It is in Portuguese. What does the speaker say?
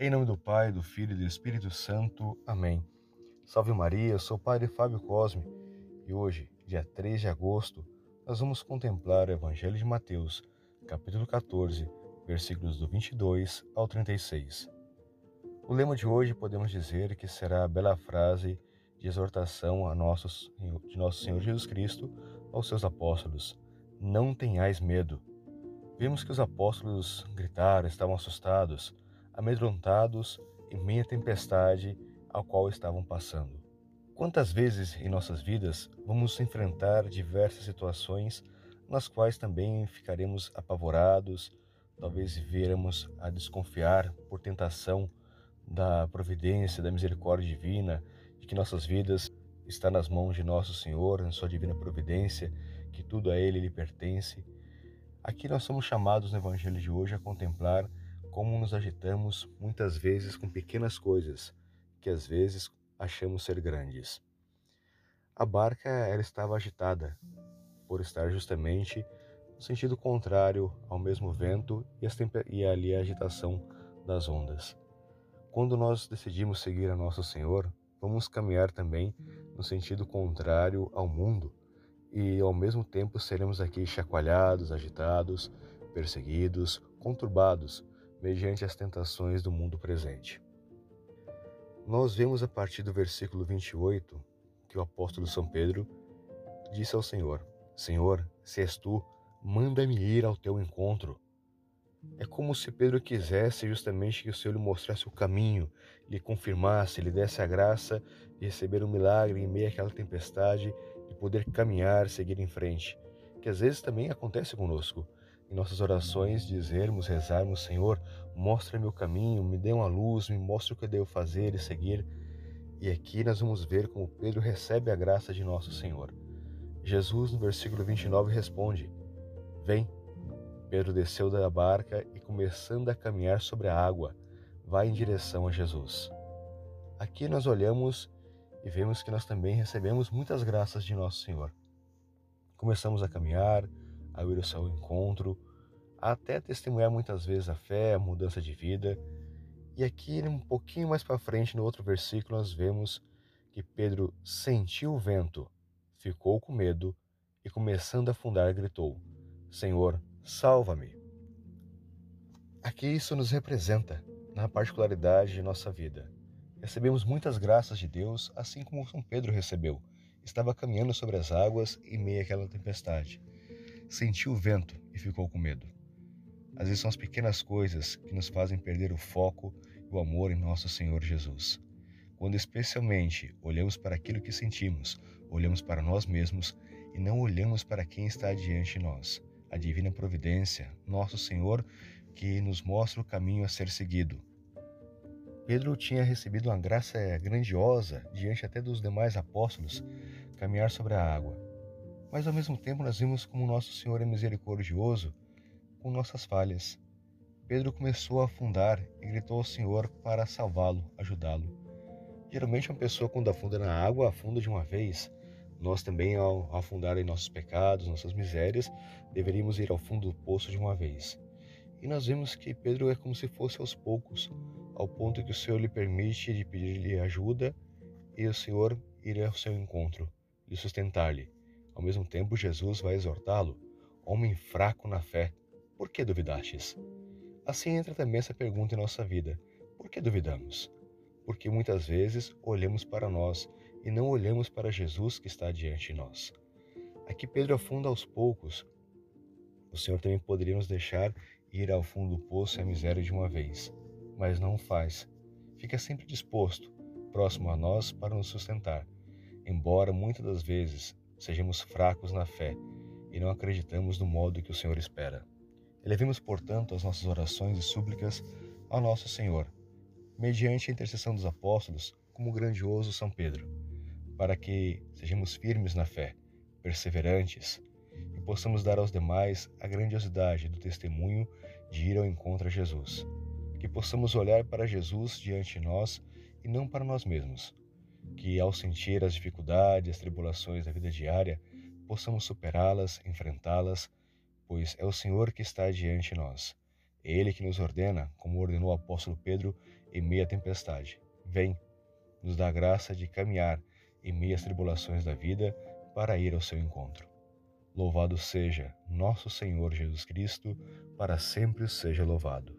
Em nome do Pai, do Filho e do Espírito Santo. Amém. Salve Maria, eu sou o Padre Fábio Cosme e hoje, dia 3 de agosto, nós vamos contemplar o Evangelho de Mateus, capítulo 14, versículos do 22 ao 36. O lema de hoje podemos dizer que será a bela frase de exortação a de nosso Senhor Jesus Cristo aos seus apóstolos: Não tenhais medo. Vimos que os apóstolos gritaram, estavam assustados, amedrontados em meia tempestade ao qual estavam passando. Quantas vezes em nossas vidas vamos enfrentar diversas situações nas quais também ficaremos apavorados, talvez viremos a desconfiar por tentação da providência, da misericórdia divina, de que nossas vidas está nas mãos de nosso Senhor, em sua divina providência, que tudo a ele lhe pertence. Aqui nós somos chamados no evangelho de hoje a contemplar como nos agitamos muitas vezes com pequenas coisas que às vezes achamos ser grandes. A barca ela estava agitada por estar justamente no sentido contrário ao mesmo vento e, ali a agitação das ondas. Quando nós decidimos seguir a nosso Senhor, vamos caminhar também no sentido contrário ao mundo e ao mesmo tempo seremos aqui chacoalhados, agitados, perseguidos, conturbados mediante as tentações do mundo presente. Nós vemos a partir do versículo 28 que o apóstolo São Pedro disse ao Senhor: Senhor, se és tu, manda-me ir ao teu encontro. É como se Pedro quisesse justamente que o Senhor lhe mostrasse o caminho, lhe confirmasse, lhe desse a graça de receber um milagre em meio àquela tempestade e poder caminhar, seguir em frente, que às vezes também acontece conosco em nossas orações dizermos, rezarmos, Senhor, mostra-me o caminho, me dê uma luz, me mostre o que eu devo fazer e seguir. E aqui nós vamos ver como Pedro recebe a graça de nosso Senhor. Jesus, no versículo 29, responde: Vem. Pedro desceu da barca e, começando a caminhar sobre a água, vai em direção a Jesus. Aqui nós olhamos e vemos que nós também recebemos muitas graças de nosso Senhor. Começamos a caminhar, a ir ao seu encontro, até testemunhar muitas vezes a fé, a mudança de vida. E aqui, um pouquinho mais para frente, no outro versículo, nós vemos que Pedro sentiu o vento, ficou com medo e, começando a afundar, gritou: Senhor, salva-me. Aqui isso nos representa na particularidade de nossa vida. Recebemos muitas graças de Deus, assim como São Pedro recebeu. Estava caminhando sobre as águas em meio àquela tempestade sentiu o vento e ficou com medo. Às vezes são as pequenas coisas que nos fazem perder o foco e o amor em nosso Senhor Jesus. Quando especialmente olhamos para aquilo que sentimos, olhamos para nós mesmos e não olhamos para quem está diante de nós, a divina providência, nosso Senhor, que nos mostra o caminho a ser seguido. Pedro tinha recebido uma graça grandiosa diante até dos demais apóstolos caminhar sobre a água. Mas ao mesmo tempo nós vimos como nosso Senhor é misericordioso com nossas falhas. Pedro começou a afundar e gritou ao Senhor para salvá-lo, ajudá-lo. Geralmente uma pessoa quando afunda na água, afunda de uma vez. Nós também, ao afundar em nossos pecados, nossas misérias, deveríamos ir ao fundo do poço de uma vez. E nós vemos que Pedro é como se fosse aos poucos, ao ponto que o Senhor lhe permite de pedir-lhe ajuda e o Senhor ir ao seu encontro, e sustentar-lhe. Ao mesmo tempo, Jesus vai exortá-lo, homem fraco na fé, por que duvidastes? Assim entra também essa pergunta em nossa vida: por que duvidamos? Porque muitas vezes olhamos para nós e não olhamos para Jesus que está diante de nós. Aqui Pedro afunda aos poucos. O Senhor também poderia nos deixar ir ao fundo do poço e a miséria de uma vez, mas não o faz. Fica sempre disposto, próximo a nós, para nos sustentar, embora muitas das vezes sejamos fracos na fé e não acreditamos no modo que o Senhor espera. Elevemos, portanto, as nossas orações e súplicas ao nosso Senhor, mediante a intercessão dos apóstolos, como o grandioso São Pedro, para que sejamos firmes na fé, perseverantes e possamos dar aos demais a grandiosidade do testemunho de ir ao encontro a Jesus. Que possamos olhar para Jesus diante de nós e não para nós mesmos, que ao sentir as dificuldades, as tribulações da vida diária, possamos superá-las, enfrentá-las, pois é o Senhor que está diante de nós. É Ele que nos ordena, como ordenou o apóstolo Pedro em meia tempestade: Vem, nos dá a graça de caminhar em meias tribulações da vida para ir ao seu encontro. Louvado seja nosso Senhor Jesus Cristo, para sempre seja louvado.